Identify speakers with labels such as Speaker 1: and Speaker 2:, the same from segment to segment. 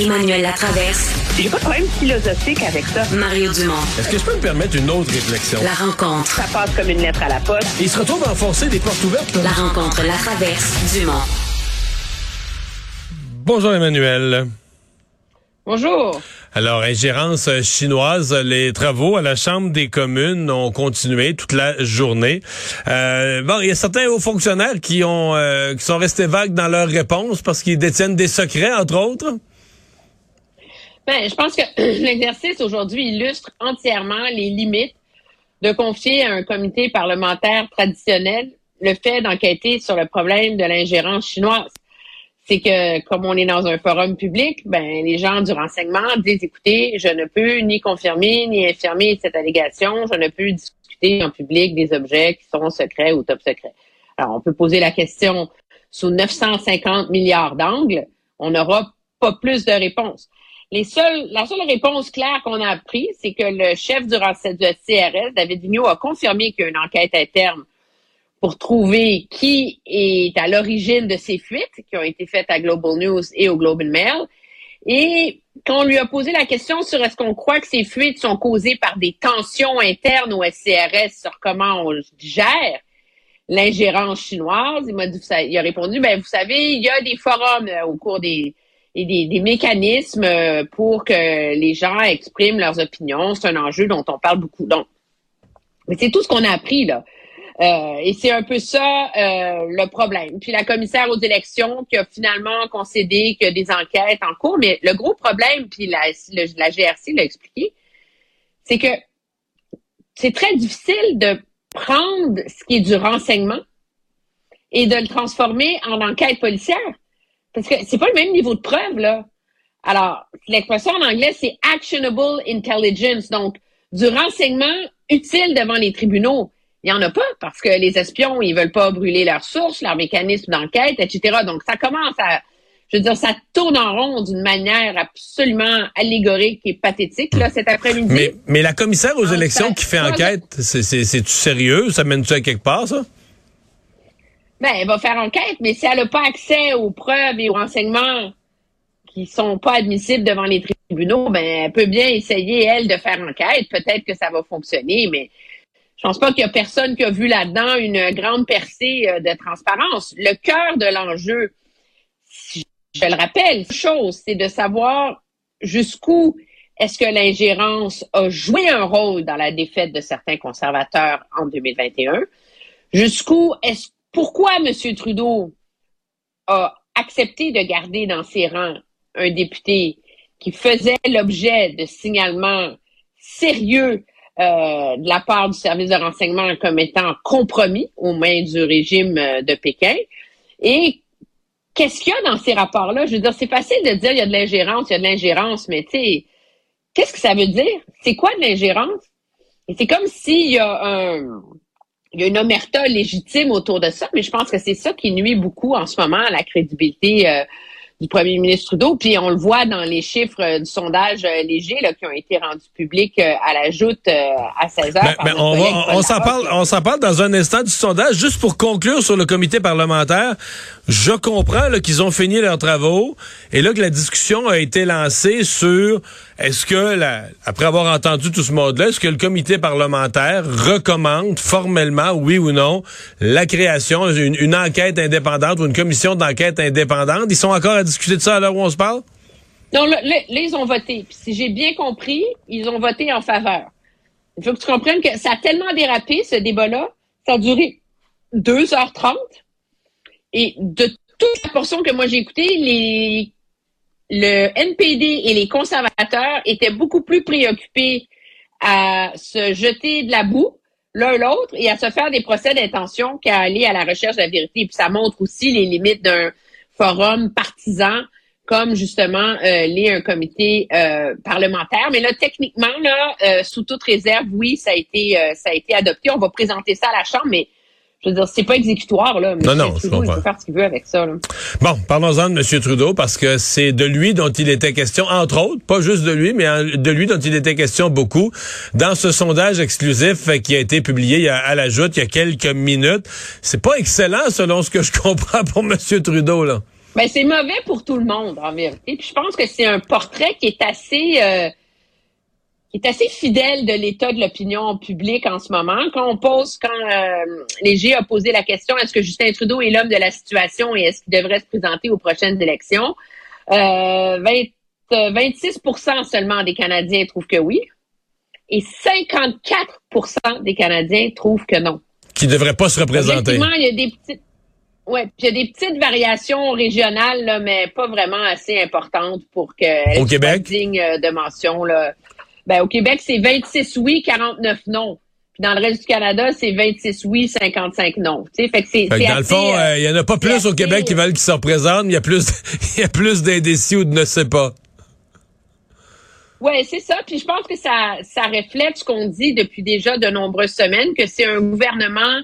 Speaker 1: Emmanuel Latraverse.
Speaker 2: J'ai pas de problème philosophique avec ça.
Speaker 1: Mario Dumont.
Speaker 3: Est-ce que je peux me permettre une autre réflexion?
Speaker 1: La rencontre.
Speaker 2: Ça passe comme une lettre à la poste.
Speaker 3: Il se retrouve à enfoncer des portes ouvertes.
Speaker 1: La rencontre, la traverse, Dumont.
Speaker 3: Bonjour Emmanuel.
Speaker 2: Bonjour.
Speaker 3: Alors, ingérence chinoise, les travaux à la Chambre des communes ont continué toute la journée. Euh, bon, il y a certains hauts fonctionnaires qui ont euh, qui sont restés vagues dans leurs réponses parce qu'ils détiennent des secrets, entre autres.
Speaker 2: Ben, je pense que l'exercice aujourd'hui illustre entièrement les limites de confier à un comité parlementaire traditionnel le fait d'enquêter sur le problème de l'ingérence chinoise c'est que comme on est dans un forum public, ben les gens du renseignement disent écoutez, je ne peux ni confirmer ni infirmer cette allégation, je ne peux discuter en public des objets qui sont secrets ou top secrets. Alors on peut poser la question sous 950 milliards d'angles, on n'aura pas plus de réponses. Les la seule réponse claire qu'on a appris, c'est que le chef du, du CRS, David Vigneault, a confirmé qu'il y a une enquête interne pour trouver qui est à l'origine de ces fuites qui ont été faites à Global News et au Global Mail. Et quand on lui a posé la question sur est-ce qu'on croit que ces fuites sont causées par des tensions internes au SCRS sur comment on gère l'ingérence chinoise, il m'a dit, il a répondu, ben vous savez, il y a des forums euh, au cours des, des, des, mécanismes euh, pour que les gens expriment leurs opinions. C'est un enjeu dont on parle beaucoup. Donc, mais c'est tout ce qu'on a appris là. Euh, et c'est un peu ça euh, le problème. Puis la commissaire aux élections qui a finalement concédé qu'il y a des enquêtes en cours, mais le gros problème, puis la, la GRC l'a expliqué, c'est que c'est très difficile de prendre ce qui est du renseignement et de le transformer en enquête policière. Parce que c'est pas le même niveau de preuve, là. Alors, l'expression en anglais, c'est actionable intelligence, donc du renseignement utile devant les tribunaux. Il n'y en a pas parce que les espions, ils veulent pas brûler leurs sources, leurs mécanismes d'enquête, etc. Donc, ça commence à, je veux dire, ça tourne en rond d'une manière absolument allégorique et pathétique, là, cet après-midi.
Speaker 3: Mais, mais la commissaire aux élections qui fait enquête, c'est-tu sérieux? Ça mène-tu à quelque part, ça?
Speaker 2: Ben, elle va faire enquête, mais si elle n'a pas accès aux preuves et aux renseignements qui sont pas admissibles devant les tribunaux, ben, elle peut bien essayer, elle, de faire enquête. Peut-être que ça va fonctionner, mais je pense pas qu'il y a personne qui a vu là-dedans une grande percée euh, de transparence. Le cœur de l'enjeu, je le rappelle, chose, c'est de savoir jusqu'où est-ce que l'ingérence a joué un rôle dans la défaite de certains conservateurs en 2021? Jusqu'où est-ce, pourquoi M. Trudeau a accepté de garder dans ses rangs un député qui faisait l'objet de signalements sérieux euh, de la part du service de renseignement comme étant compromis aux mains du régime euh, de Pékin? Et qu'est-ce qu'il y a dans ces rapports-là? Je veux dire, c'est facile de dire il y a de l'ingérence, il y a de l'ingérence, mais tu sais, qu'est-ce que ça veut dire? C'est quoi de l'ingérence? Et c'est comme s'il y a un, il y a une omerta légitime autour de ça, mais je pense que c'est ça qui nuit beaucoup en ce moment à la crédibilité euh, du premier ministre Trudeau. Puis on le voit dans les chiffres euh, du sondage euh, léger là, qui ont été rendus publics à la joute à 16 heures.
Speaker 3: Ben, ben, on, on s'en parle, on s'en parle dans un instant du sondage. Juste pour conclure sur le comité parlementaire, je comprends qu'ils ont fini leurs travaux et là que la discussion a été lancée sur est-ce que, la, après avoir entendu tout ce monde-là, est-ce que le comité parlementaire recommande formellement, oui ou non, la création d'une enquête indépendante ou une commission d'enquête indépendante? Ils sont encore à discuter de ça à l'heure où on se parle?
Speaker 2: Non, là, ils ont voté. si j'ai bien compris, ils ont voté en faveur. Il faut que tu comprennes que ça a tellement dérapé, ce débat-là. Ça a duré 2h30. Et de toute la portion que moi j'ai écoutée, les le NPD et les conservateurs étaient beaucoup plus préoccupés à se jeter de la boue l'un l'autre et à se faire des procès d'intention qu'à aller à la recherche de la vérité. Puis ça montre aussi les limites d'un forum partisan comme justement euh, l'est un comité euh, parlementaire. Mais là, techniquement, là, euh, sous toute réserve, oui, ça a été ça a été adopté. On va présenter ça à la Chambre, mais je veux dire, c'est pas exécutoire, là.
Speaker 3: non, non, Trudeau,
Speaker 2: il peut faire ce qu'il veut avec ça, là.
Speaker 3: Bon, parlons-en de M. Trudeau, parce que c'est de lui dont il était question, entre autres, pas juste de lui, mais de lui dont il était question beaucoup, dans ce sondage exclusif qui a été publié à la joute il y a quelques minutes. C'est pas excellent, selon ce que je comprends pour M. Trudeau, là.
Speaker 2: Ben, c'est mauvais pour tout le monde, en vérité. Puis je pense que c'est un portrait qui est assez euh, qui est assez fidèle de l'état de l'opinion publique en ce moment. Quand on pose, quand euh, Léger a posé la question est-ce que Justin Trudeau est l'homme de la situation et est-ce qu'il devrait se présenter aux prochaines élections, euh, 26% seulement des Canadiens trouvent que oui et 54% des Canadiens trouvent que non.
Speaker 3: Qui ne devrait pas se représenter.
Speaker 2: Il y a des petites Ouais, il y a des petites variations régionales, là, mais pas vraiment assez importantes pour que
Speaker 3: au Québec?
Speaker 2: digne euh, de mention. Là. Ben, au Québec, c'est 26 oui, 49 non. Puis dans le reste du Canada, c'est 26 oui, 55 non. fait que c'est,
Speaker 3: dans le fond, euh, il y en a pas plus au Québec qui veulent qu'ils se représentent, mais il y a plus, il y a plus d'indécis ou de ne sais pas.
Speaker 2: Oui, c'est ça. Puis je pense que ça, ça reflète ce qu'on dit depuis déjà de nombreuses semaines, que c'est un gouvernement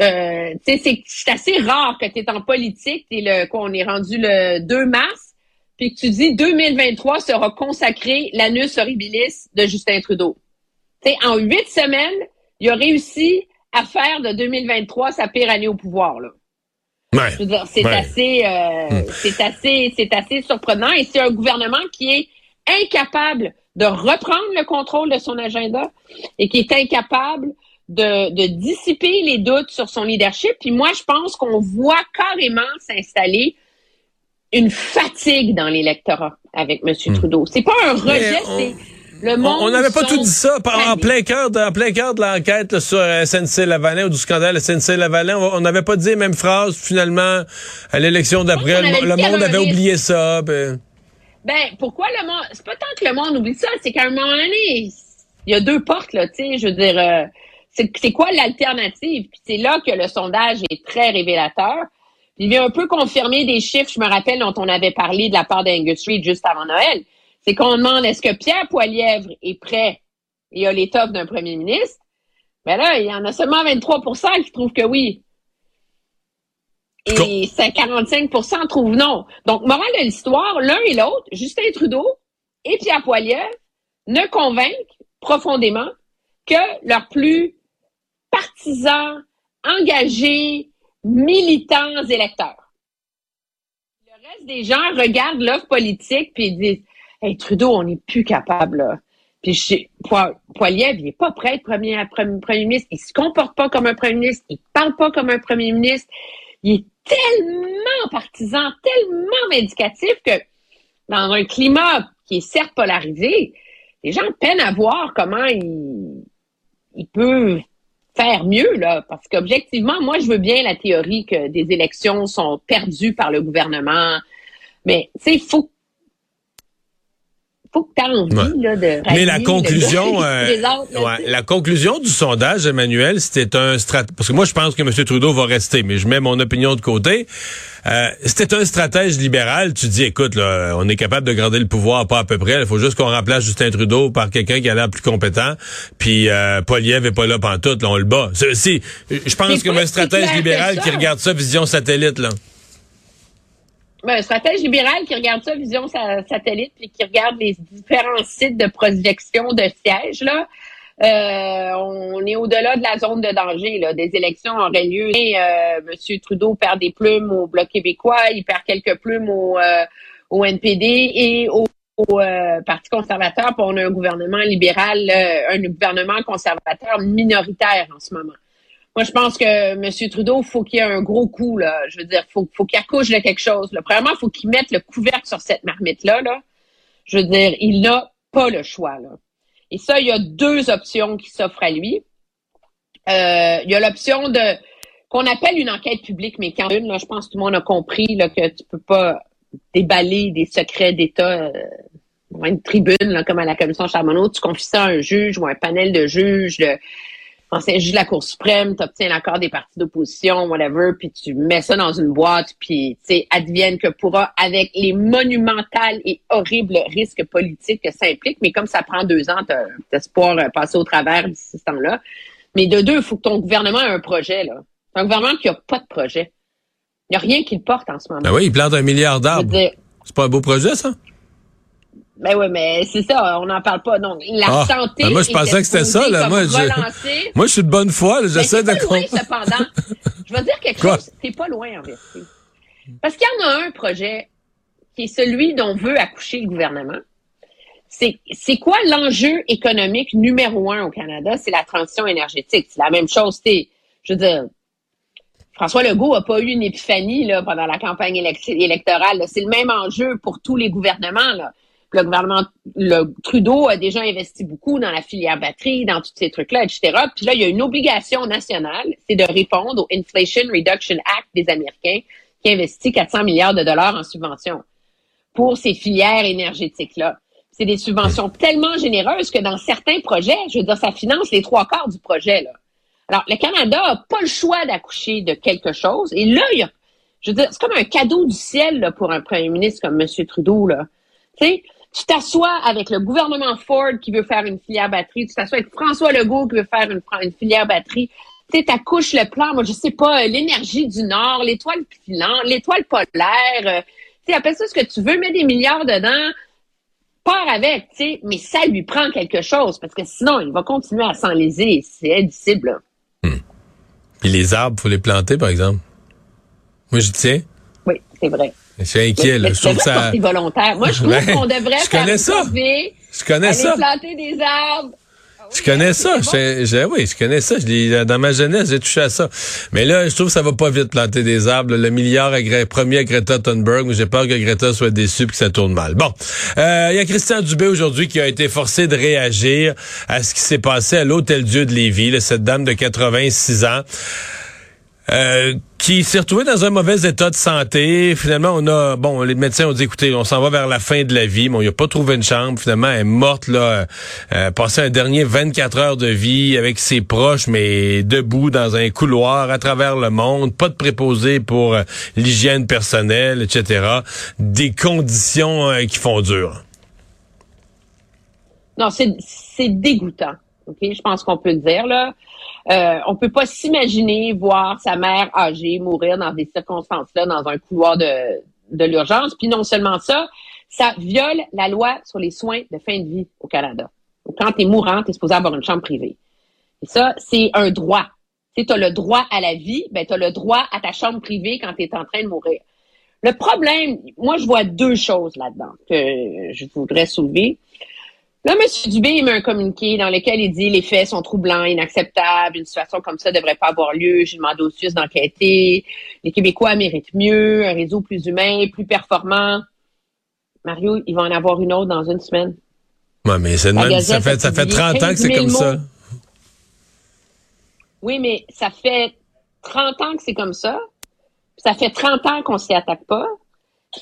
Speaker 2: euh, c'est assez rare que tu es en politique, et le, qu'on est rendu le 2 mars, puis que tu dis 2023 sera consacré l'anus horribilis de Justin Trudeau. sais, en huit semaines, il a réussi à faire de 2023 sa pire année au pouvoir. Là.
Speaker 3: Ouais,
Speaker 2: c'est assez, euh, hmm. c'est assez, c'est assez surprenant. Et c'est un gouvernement qui est incapable de reprendre le contrôle de son agenda et qui est incapable de, dissiper les doutes sur son leadership. Puis moi, je pense qu'on voit carrément s'installer une fatigue dans l'électorat avec M. Hmm. Trudeau. C'est pas un rejet, c'est le monde.
Speaker 3: On n'avait pas tout dit ça en plein cœur de, en plein cœur de l'enquête sur SNC Lavalin ou du scandale SNC Lavalin. On n'avait pas dit les mêmes phrases finalement à l'élection d'après. Le, monde avait oublié ça.
Speaker 2: Ben. ben, pourquoi le monde C'est pas tant que le monde oublie ça, c'est qu'à un moment donné, il y a deux portes là. Tu sais, je veux dire. Euh, c'est quoi l'alternative? Puis c'est là que le sondage est très révélateur. Il vient un peu confirmer des chiffres, je me rappelle, dont on avait parlé de la part d'Angus Reid juste avant Noël. C'est qu'on demande est-ce que Pierre Poilièvre est prêt et a l'étoffe d'un premier ministre? Mais ben là, il y en a seulement 23% qui trouvent que oui. Et 45% trouvent non. Donc, morale de l'histoire, l'un et l'autre, Justin Trudeau et Pierre Poilievre, ne convainquent profondément que leur plus partisans, engagés, militants électeurs. Le reste des gens regardent l'offre politique puis disent Hey, Trudeau, on n'est plus capable. Puis Poiliev, il n'est pas prêt à être premier, ministre. Il se comporte pas comme un premier ministre. Il parle pas comme un premier ministre. Il est tellement partisan, tellement vindicatif que dans un climat qui est certes polarisé, les gens peinent à voir comment il, il peut faire mieux, là, parce qu'objectivement, moi, je veux bien la théorie que des élections sont perdues par le gouvernement, mais, tu sais, il faut faut que tu envie là, de
Speaker 3: Mais la conclusion, euh, ouais, la conclusion du sondage, Emmanuel, c'était un stratège. Parce que moi, je pense que M. Trudeau va rester, mais je mets mon opinion de côté. Euh, c'était un stratège libéral. Tu dis, écoute, là, on est capable de garder le pouvoir, pas à peu près. Il faut juste qu'on remplace Justin Trudeau par quelqu'un qui a l'air plus compétent. Puis euh, Poliev est pas là pantoute, là, on le bat. Si, je pense que un stratège libéral qui regarde ça, vision satellite, là.
Speaker 2: Ben, un stratège libéral qui regarde ça, vision satellite, puis qui regarde les différents sites de projection de sièges, là. Euh, on est au-delà de la zone de danger. Là. Des élections auraient lieu. Et, euh, M. Trudeau perd des plumes au Bloc québécois, il perd quelques plumes au, euh, au NPD et au, euh, Parti conservateur. Puis on a un gouvernement libéral, un gouvernement conservateur minoritaire en ce moment. Moi, je pense que M. Trudeau, faut qu'il y ait un gros coup, là. Je veux dire, faut, faut qu'il accouche de quelque chose. Là. Premièrement, faut qu'il mette le couvercle sur cette marmite-là. Là. Je veux dire, il n'a pas le choix. Et ça, il y a deux options qui s'offrent à lui. Euh, il y a l'option de qu'on appelle une enquête publique, mais quand une, là, je pense que tout le monde a compris là, que tu peux pas déballer des secrets d'État euh, une tribune, là, comme à la commission Charbonneau, tu confies ça à un juge ou un panel de juges, juge de la Cour suprême, tu obtiens l'accord des partis d'opposition, whatever, puis tu mets ça dans une boîte, puis tu sais, advienne que pourra, avec les monumentales et horribles risques politiques que ça implique, mais comme ça prend deux ans, t'as espoir de passer au travers de ce temps-là. Mais de deux, il faut que ton gouvernement ait un projet, là. C'est un gouvernement qui a pas de projet. Il n'y a rien qui le porte en ce moment.
Speaker 3: Ben oui, il plante un milliard d'arbres. C'est pas un beau projet, ça?
Speaker 2: Ben oui, mais c'est ça, on n'en parle pas. Donc, la ah, santé.
Speaker 3: Ben moi, je pensais que c'était ça, là. Moi, je, moi, je suis de bonne foi, j'essaie de
Speaker 2: cependant. je vais dire quelque chose. T'es pas loin, en vérité. Parce qu'il y en a un projet qui est celui dont veut accoucher le gouvernement. C'est, c'est quoi l'enjeu économique numéro un au Canada? C'est la transition énergétique. C'est la même chose. Je veux dire, François Legault n'a pas eu une épiphanie là, pendant la campagne électorale. C'est le même enjeu pour tous les gouvernements. Là. Le gouvernement le Trudeau a déjà investi beaucoup dans la filière batterie, dans tous ces trucs-là, etc. Puis là, il y a une obligation nationale, c'est de répondre au Inflation Reduction Act des Américains qui investit 400 milliards de dollars en subventions pour ces filières énergétiques-là. C'est des subventions tellement généreuses que dans certains projets, je veux dire, ça finance les trois quarts du projet. Alors, le Canada n'a pas le choix d'accoucher de quelque chose. Et là, il y a, je veux dire, c'est comme un cadeau du ciel pour un premier ministre comme M. Trudeau. Là. Tu sais, tu t'assois avec le gouvernement Ford qui veut faire une filière batterie, tu t'assois avec François Legault qui veut faire une, une filière batterie. Tu sais, t'accouches le plan, moi, je sais pas, euh, l'énergie du Nord, l'étoile filante, l'étoile polaire, euh, tu sais, appelle ça ce que tu veux, mets des milliards dedans, pars avec, tu sais, mais ça lui prend quelque chose, parce que sinon, il va continuer à s'enliser, c'est indicible, là.
Speaker 3: Hmm. Puis les arbres, faut les planter, par exemple. Moi, je tiens.
Speaker 2: Oui, c'est vrai.
Speaker 3: Je suis inquiet, là. Je
Speaker 2: trouve ça. volontaire. Moi, je trouve ben, qu'on devrait
Speaker 3: je connais ça. je connais ça.
Speaker 2: planter des arbres.
Speaker 3: Je connais ça. oui, je connais ça. dans ma jeunesse, j'ai touché à ça. Mais là, je trouve que ça va pas vite planter des arbres. Le milliard à, promis à Greta Thunberg, mais j'ai peur que Greta soit déçue et que ça tourne mal. Bon, euh, il y a Christian Dubé aujourd'hui qui a été forcé de réagir à ce qui s'est passé à l'Hôtel Dieu de Lévis, cette dame de 86 ans. Euh, qui s'est retrouvé dans un mauvais état de santé. Finalement, on a, bon, les médecins ont dit, écoutez, on s'en va vers la fin de la vie, mais on n'a pas trouvé une chambre. Finalement, elle est morte, là, euh, passé un dernier 24 heures de vie avec ses proches, mais debout dans un couloir à travers le monde, pas de préposé pour euh, l'hygiène personnelle, etc. Des conditions euh, qui font dur.
Speaker 2: Non, c'est dégoûtant. Ok, je pense qu'on peut le dire là. Euh, on peut pas s'imaginer voir sa mère âgée mourir dans des circonstances-là, dans un couloir de, de l'urgence. Puis non seulement ça, ça viole la loi sur les soins de fin de vie au Canada. quand tu es mourant, tu es supposé avoir une chambre privée. Et ça, c'est un droit. Tu as le droit à la vie, ben tu as le droit à ta chambre privée quand tu es en train de mourir. Le problème, moi, je vois deux choses là-dedans que je voudrais soulever. Là, M. Dubé met un communiqué dans lequel il dit les faits sont troublants, inacceptables, une situation comme ça ne devrait pas avoir lieu. J'ai demandé au SUS d'enquêter. Les Québécois méritent mieux, un réseau plus humain, plus performant. Mario, il va en avoir une autre dans une semaine.
Speaker 3: Oui, mais ça, fait, ça fait 30 ans que c'est comme ça.
Speaker 2: Oui, mais ça fait 30 ans que c'est comme ça. Ça fait 30 ans qu'on s'y attaque pas.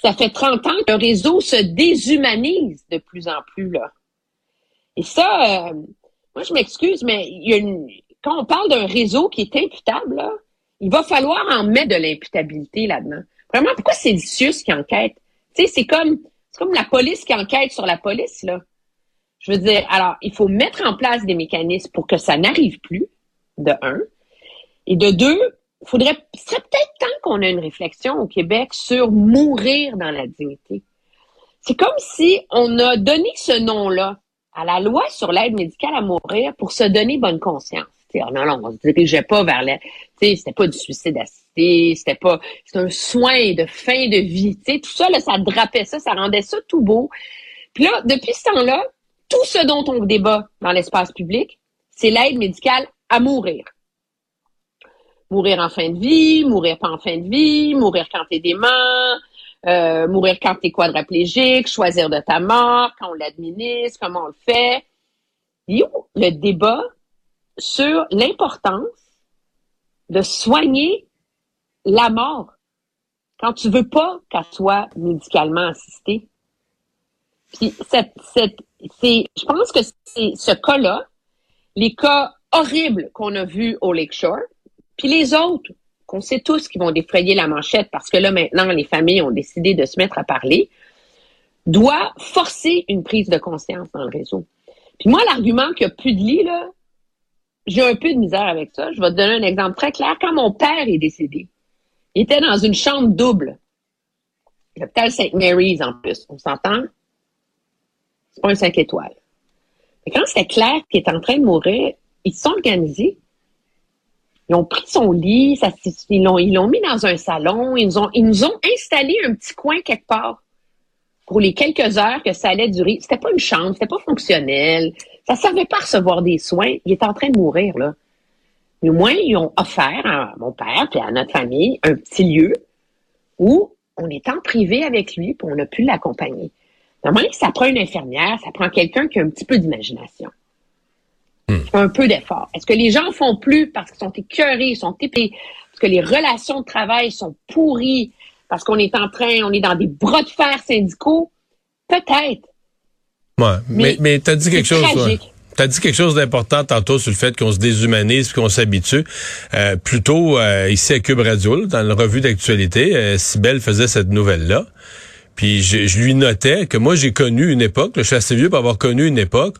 Speaker 2: Ça fait 30 ans que le réseau se déshumanise de plus en plus, là. Et ça, euh, moi, je m'excuse, mais il y a une, quand on parle d'un réseau qui est imputable, là, il va falloir en mettre de l'imputabilité là-dedans. Vraiment, pourquoi c'est le CIUS qui enquête? Tu sais, c'est comme, c'est comme la police qui enquête sur la police, là. Je veux dire, alors, il faut mettre en place des mécanismes pour que ça n'arrive plus, de un. Et de deux, faudrait, ce serait peut-être temps qu'on ait une réflexion au Québec sur mourir dans la dignité. C'est comme si on a donné ce nom-là à la loi sur l'aide médicale à mourir pour se donner bonne conscience. non, non, on se dirigeait pas vers la, c'était pas du suicide assisté, c'était pas, c'était un soin de fin de vie, tout ça, là, ça drapait ça, ça rendait ça tout beau. Puis là, depuis ce temps-là, tout ce dont on débat dans l'espace public, c'est l'aide médicale à mourir. Mourir en fin de vie, mourir pas en fin de vie, mourir quand t'es dément, euh, mourir quand tu es quadraplégique, choisir de ta mort, quand on l'administre, comment on le fait. Il le débat sur l'importance de soigner la mort quand tu veux pas qu'elle soit médicalement assistée. Puis cette, cette, c'est, je pense que c'est ce cas-là, les cas horribles qu'on a vus au Lakeshore, puis les autres qu'on sait tous qui vont défrayer la manchette parce que là, maintenant, les familles ont décidé de se mettre à parler, doit forcer une prise de conscience dans le réseau. Puis moi, l'argument qu'il n'y a plus de lit, là, j'ai un peu de misère avec ça. Je vais te donner un exemple très clair. Quand mon père est décédé, il était dans une chambre double. L'hôpital St. Mary's en plus. On s'entend? C'est pas un 5 étoiles. Mais quand c'était clair qu'il est en train de mourir, ils se sont organisés Ils ont pris son lit, ils l'ont, ils l'ont mis dans un salon, ils nous ont, ils nous ont installé un petit coin quelque part pour les quelques heures que ça allait durer. C'était pas une chambre, c'était pas fonctionnel. Ça servait pas recevoir des soins. Il est en train de mourir, là. Mais au moins, ils ont offert à mon père et à notre famille un petit lieu où on est en privé avec lui puis on a pu l'accompagner. Normalement, ça prend une infirmière, ça prend quelqu'un qui a un petit peu d'imagination. Hmm. Un peu d'effort. Est-ce que les gens font plus parce qu'ils sont écœurés, ils sont épais, parce que les relations de travail sont pourries, parce qu'on est en train, on est dans des bras de fer syndicaux? Peut-être.
Speaker 3: Ouais, mais, mais, t'as dit quelque chose. Tu as dit quelque chose d'important tantôt sur le fait qu'on se déshumanise qu'on s'habitue. Euh, plutôt euh, ici à Cube Radio, dans la revue d'actualité, euh, Sibelle faisait cette nouvelle-là. Puis je, je, lui notais que moi j'ai connu une époque, je suis assez vieux pour avoir connu une époque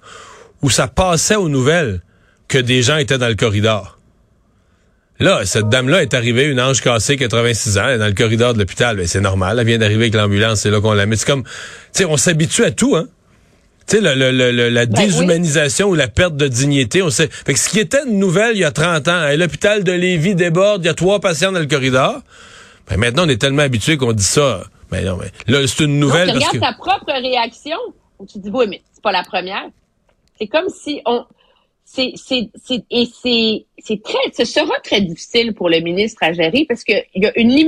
Speaker 3: où ça passait aux nouvelles que des gens étaient dans le corridor. Là, cette dame-là est arrivée, une ange cassée, 86 ans, elle est dans le corridor de l'hôpital. Ben, c'est normal, elle vient d'arriver avec l'ambulance, c'est là qu'on la met. C'est comme, tu sais, on s'habitue à tout, hein. Tu sais, la ben déshumanisation ou la perte de dignité, on sait. Fait que ce qui était une nouvelle il y a 30 ans, l'hôpital de Lévis déborde, il y a trois patients dans le corridor. Ben maintenant, on est tellement habitué qu'on dit ça. Ben non, mais là, c'est une nouvelle.
Speaker 2: tu regardes ta propre réaction. Tu dis, oui, mais c'est pas la première. C'est comme si on, c'est, c'est, c'est, et c'est, c'est très, ce sera très difficile pour le ministre à gérer parce qu'il y a une limite